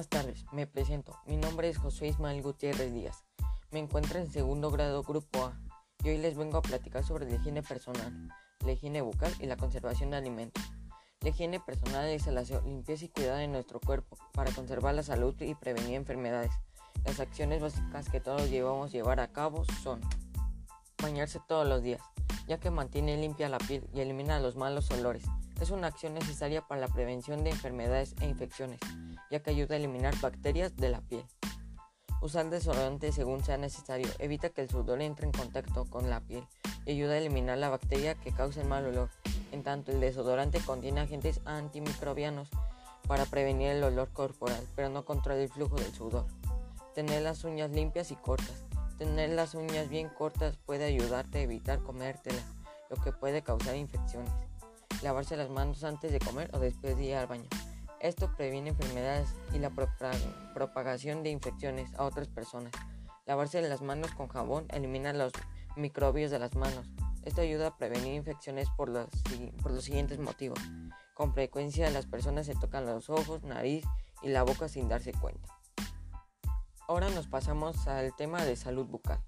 Buenas tardes, me presento. Mi nombre es José Ismael Gutiérrez Díaz. Me encuentro en segundo grado Grupo A y hoy les vengo a platicar sobre la higiene personal, la higiene bucal y la conservación de alimentos. La higiene personal es el aseo, limpieza y cuidado de nuestro cuerpo para conservar la salud y prevenir enfermedades. Las acciones básicas que todos llevamos llevar a cabo son bañarse todos los días, ya que mantiene limpia la piel y elimina los malos olores. Es una acción necesaria para la prevención de enfermedades e infecciones, ya que ayuda a eliminar bacterias de la piel. Usar desodorante según sea necesario evita que el sudor entre en contacto con la piel y ayuda a eliminar la bacteria que causa el mal olor. En tanto, el desodorante contiene agentes antimicrobianos para prevenir el olor corporal, pero no controla el flujo del sudor. Tener las uñas limpias y cortas. Tener las uñas bien cortas puede ayudarte a evitar comértelas, lo que puede causar infecciones. Lavarse las manos antes de comer o después de ir al baño. Esto previene enfermedades y la propagación de infecciones a otras personas. Lavarse las manos con jabón elimina los microbios de las manos. Esto ayuda a prevenir infecciones por los, por los siguientes motivos. Con frecuencia las personas se tocan los ojos, nariz y la boca sin darse cuenta. Ahora nos pasamos al tema de salud bucal.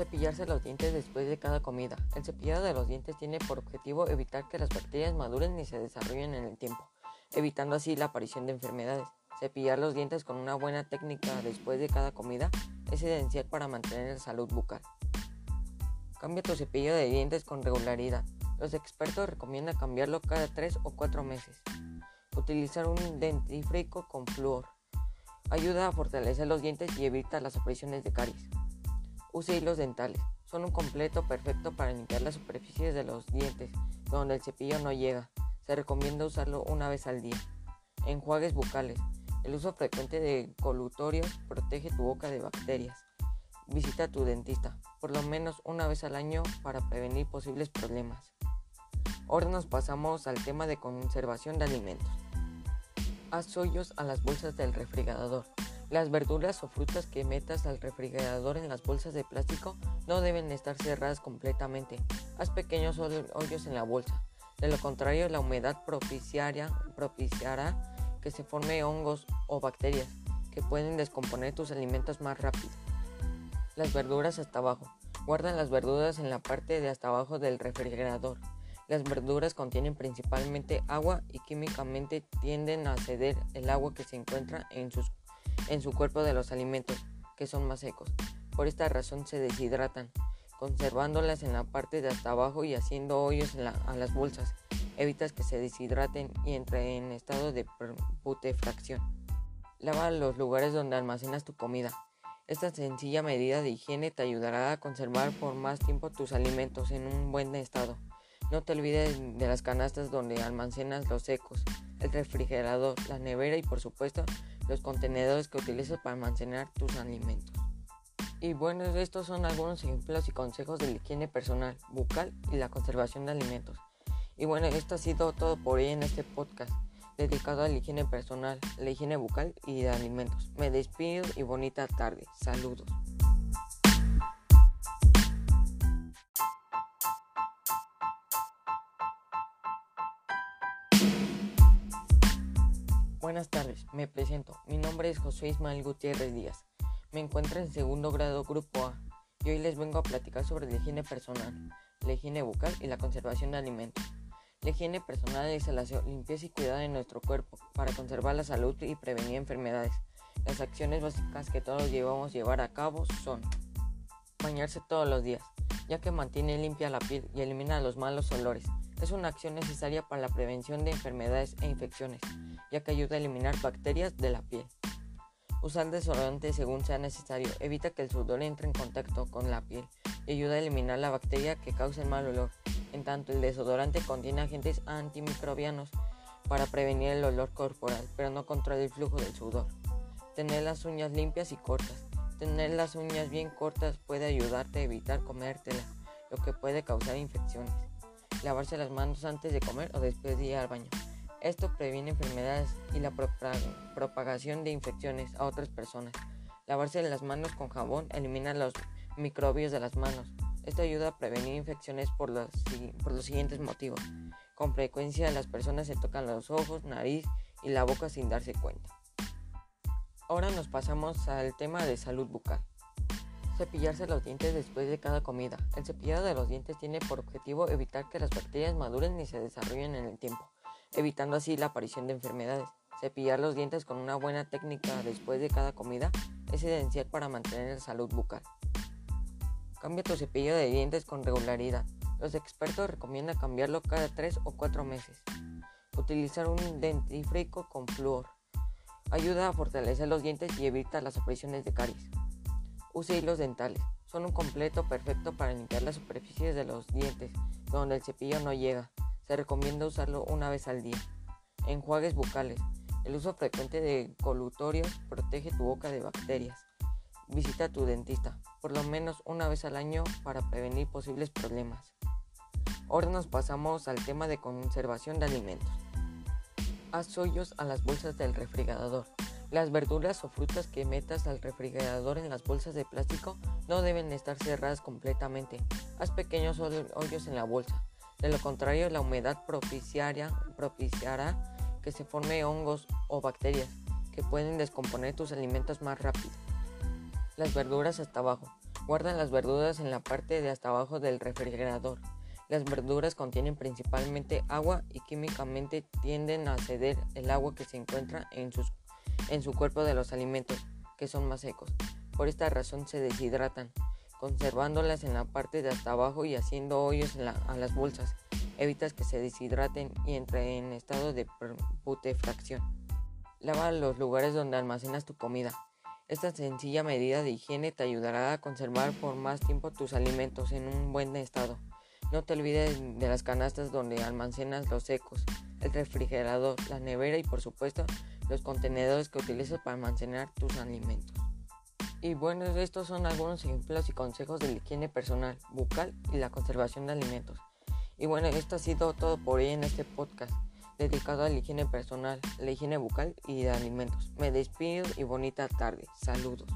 Cepillarse los dientes después de cada comida. El cepillado de los dientes tiene por objetivo evitar que las bacterias maduren y se desarrollen en el tiempo evitando así la aparición de enfermedades. Cepillar los dientes con una buena técnica después de cada comida es esencial para mantener la salud bucal. Cambia tu cepillo de dientes con regularidad. Los expertos recomiendan cambiarlo cada 3 o 4 meses. Utilizar un dentífrico con flúor. Ayuda a fortalecer los dientes y evita las apariciones de caries. Use hilos dentales. Son un completo perfecto para limpiar las superficies de los dientes donde el cepillo no llega. Se recomienda usarlo una vez al día. Enjuagues bucales. El uso frecuente de colutorios protege tu boca de bacterias. Visita a tu dentista por lo menos una vez al año para prevenir posibles problemas. Ahora nos pasamos al tema de conservación de alimentos. Haz hoyos a las bolsas del refrigerador. Las verduras o frutas que metas al refrigerador en las bolsas de plástico no deben estar cerradas completamente. Haz pequeños hoyos en la bolsa. De lo contrario, la humedad propiciará que se formen hongos o bacterias que pueden descomponer tus alimentos más rápido. Las verduras hasta abajo. Guarda las verduras en la parte de hasta abajo del refrigerador. Las verduras contienen principalmente agua y químicamente tienden a ceder el agua que se encuentra en, sus, en su cuerpo de los alimentos, que son más secos. Por esta razón se deshidratan conservándolas en la parte de hasta abajo y haciendo hoyos a las bolsas. Evitas que se deshidraten y entren en estado de putrefacción. Lava los lugares donde almacenas tu comida. Esta sencilla medida de higiene te ayudará a conservar por más tiempo tus alimentos en un buen estado. No te olvides de las canastas donde almacenas los secos, el refrigerador, la nevera y por supuesto los contenedores que utilizas para almacenar tus alimentos. Y bueno, estos son algunos ejemplos y consejos de la higiene personal, bucal y la conservación de alimentos. Y bueno, esto ha sido todo por hoy en este podcast dedicado a la higiene personal, la higiene bucal y de alimentos. Me despido y bonita tarde. Saludos. Buenas tardes, me presento. Mi nombre es José Ismael Gutiérrez Díaz. Me encuentro en segundo grado Grupo A y hoy les vengo a platicar sobre la higiene personal, la higiene bucal y la conservación de alimentos. La higiene personal es el aseo, limpieza y cuidado de nuestro cuerpo para conservar la salud y prevenir enfermedades. Las acciones básicas que todos llevamos llevar a cabo son bañarse todos los días, ya que mantiene limpia la piel y elimina los malos olores. Es una acción necesaria para la prevención de enfermedades e infecciones, ya que ayuda a eliminar bacterias de la piel. Usar desodorante según sea necesario evita que el sudor entre en contacto con la piel y ayuda a eliminar la bacteria que causa el mal olor. En tanto, el desodorante contiene agentes antimicrobianos para prevenir el olor corporal, pero no controla el flujo del sudor. Tener las uñas limpias y cortas. Tener las uñas bien cortas puede ayudarte a evitar comértelas, lo que puede causar infecciones. Lavarse las manos antes de comer o después de ir al baño. Esto previene enfermedades y la propagación de infecciones a otras personas. Lavarse las manos con jabón elimina los microbios de las manos. Esto ayuda a prevenir infecciones por los, siguientes motivos. Con frecuencia las personas se tocan los ojos, nariz y la boca sin darse cuenta. Ahora nos pasamos al tema de salud bucal. Cepillarse los dientes después de cada comida. El cepillado de los dientes tiene por objetivo evitar que las bacterias maduren y se desarrollen en el tiempo, evitando así la aparición de enfermedades. Cepillar los dientes con una buena técnica después de cada comida es esencial para mantener la salud bucal. Cambia tu cepillo de dientes con regularidad. Los expertos recomiendan cambiarlo cada 3 o 4 meses. Utilizar un dentífrico con flúor. Ayuda a fortalecer los dientes y evita las apariciones de caries. Use hilos dentales. Son un completo perfecto para limpiar las superficies de los dientes donde el cepillo no llega. Se recomienda usarlo una vez al día. Enjuagues bucales. El uso frecuente de colutorios protege tu boca de bacterias. Visita a tu dentista por lo menos una vez al año para prevenir posibles problemas. Ahora nos pasamos al tema de conservación de alimentos. Haz hoyos a las bolsas del refrigerador. Las verduras o frutas que metas al refrigerador en las bolsas de plástico no deben estar cerradas completamente. Haz pequeños hoyos en la bolsa. De lo contrario, la humedad propiciará, propiciará que se formen hongos o bacterias que pueden descomponer tus alimentos más rápido. Las verduras hasta abajo. Guarda las verduras en la parte de hasta abajo del refrigerador. Las verduras contienen principalmente agua y químicamente tienden a ceder el agua que se encuentra en sus en su cuerpo de los alimentos, que son más secos. Por esta razón se deshidratan, conservándolas en la parte de hasta abajo y haciendo hoyos a las bolsas. Evitas que se deshidraten y entren en estado de putrefacción. Lava los lugares donde almacenas tu comida. Esta sencilla medida de higiene te ayudará a conservar por más tiempo tus alimentos en un buen estado. No te olvides de las canastas donde almacenas los secos, el refrigerador, la nevera y por supuesto los contenedores que utilizas para almacenar tus alimentos. Y bueno, estos son algunos ejemplos y consejos de la higiene personal, bucal y la conservación de alimentos. Y bueno, esto ha sido todo por hoy en este podcast dedicado a la higiene personal, la higiene bucal y de alimentos. Me despido y bonita tarde. Saludos.